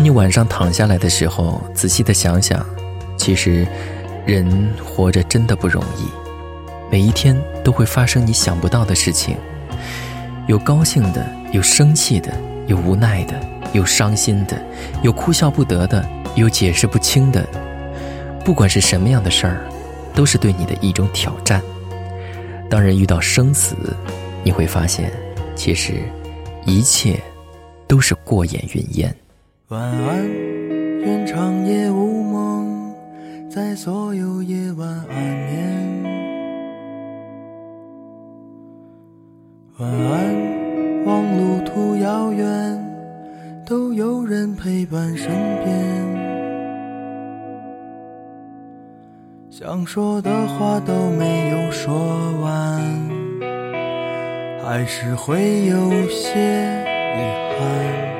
当你晚上躺下来的时候，仔细的想想，其实，人活着真的不容易。每一天都会发生你想不到的事情，有高兴的，有生气的，有无奈的，有伤心的，有哭笑不得的，有解释不清的。不管是什么样的事儿，都是对你的一种挑战。当人遇到生死，你会发现，其实，一切，都是过眼云烟。晚安，愿长夜无梦，在所有夜晚安眠。晚安，望路途遥远，都有人陪伴身边。想说的话都没有说完，还是会有些遗憾。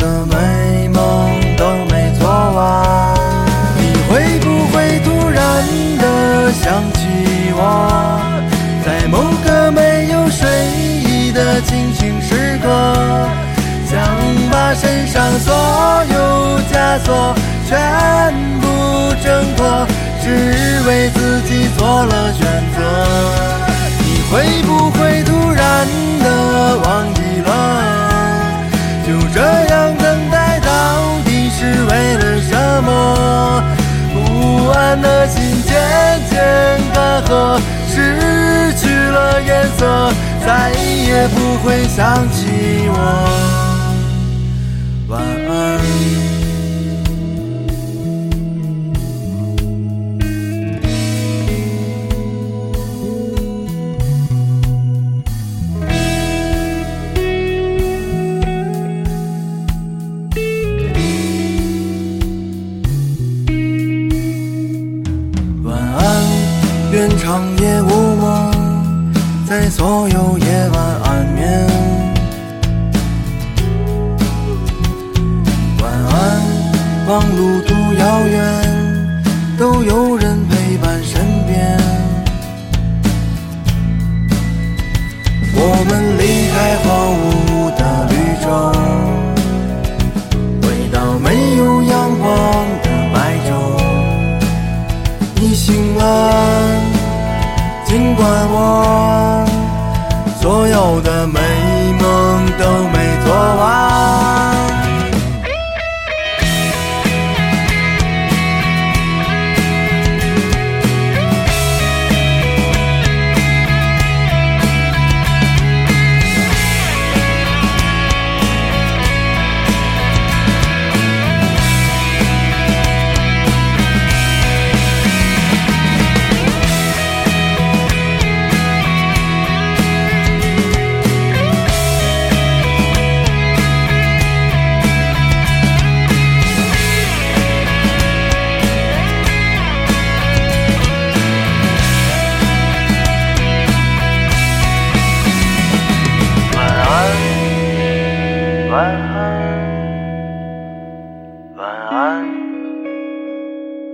的美梦都没做完。你会不会突然的想起我，在某个没有睡意的清醒时刻？想把身上所有枷锁全部挣脱，只为失去了颜色，再也不会想起我。晚安。愿长夜无梦，在所有夜晚安眠。晚安望路途遥远，都有人的美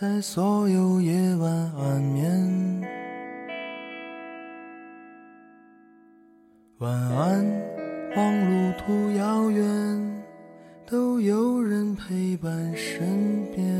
在所有夜晚安眠。晚安，望路途遥远，都有人陪伴身边。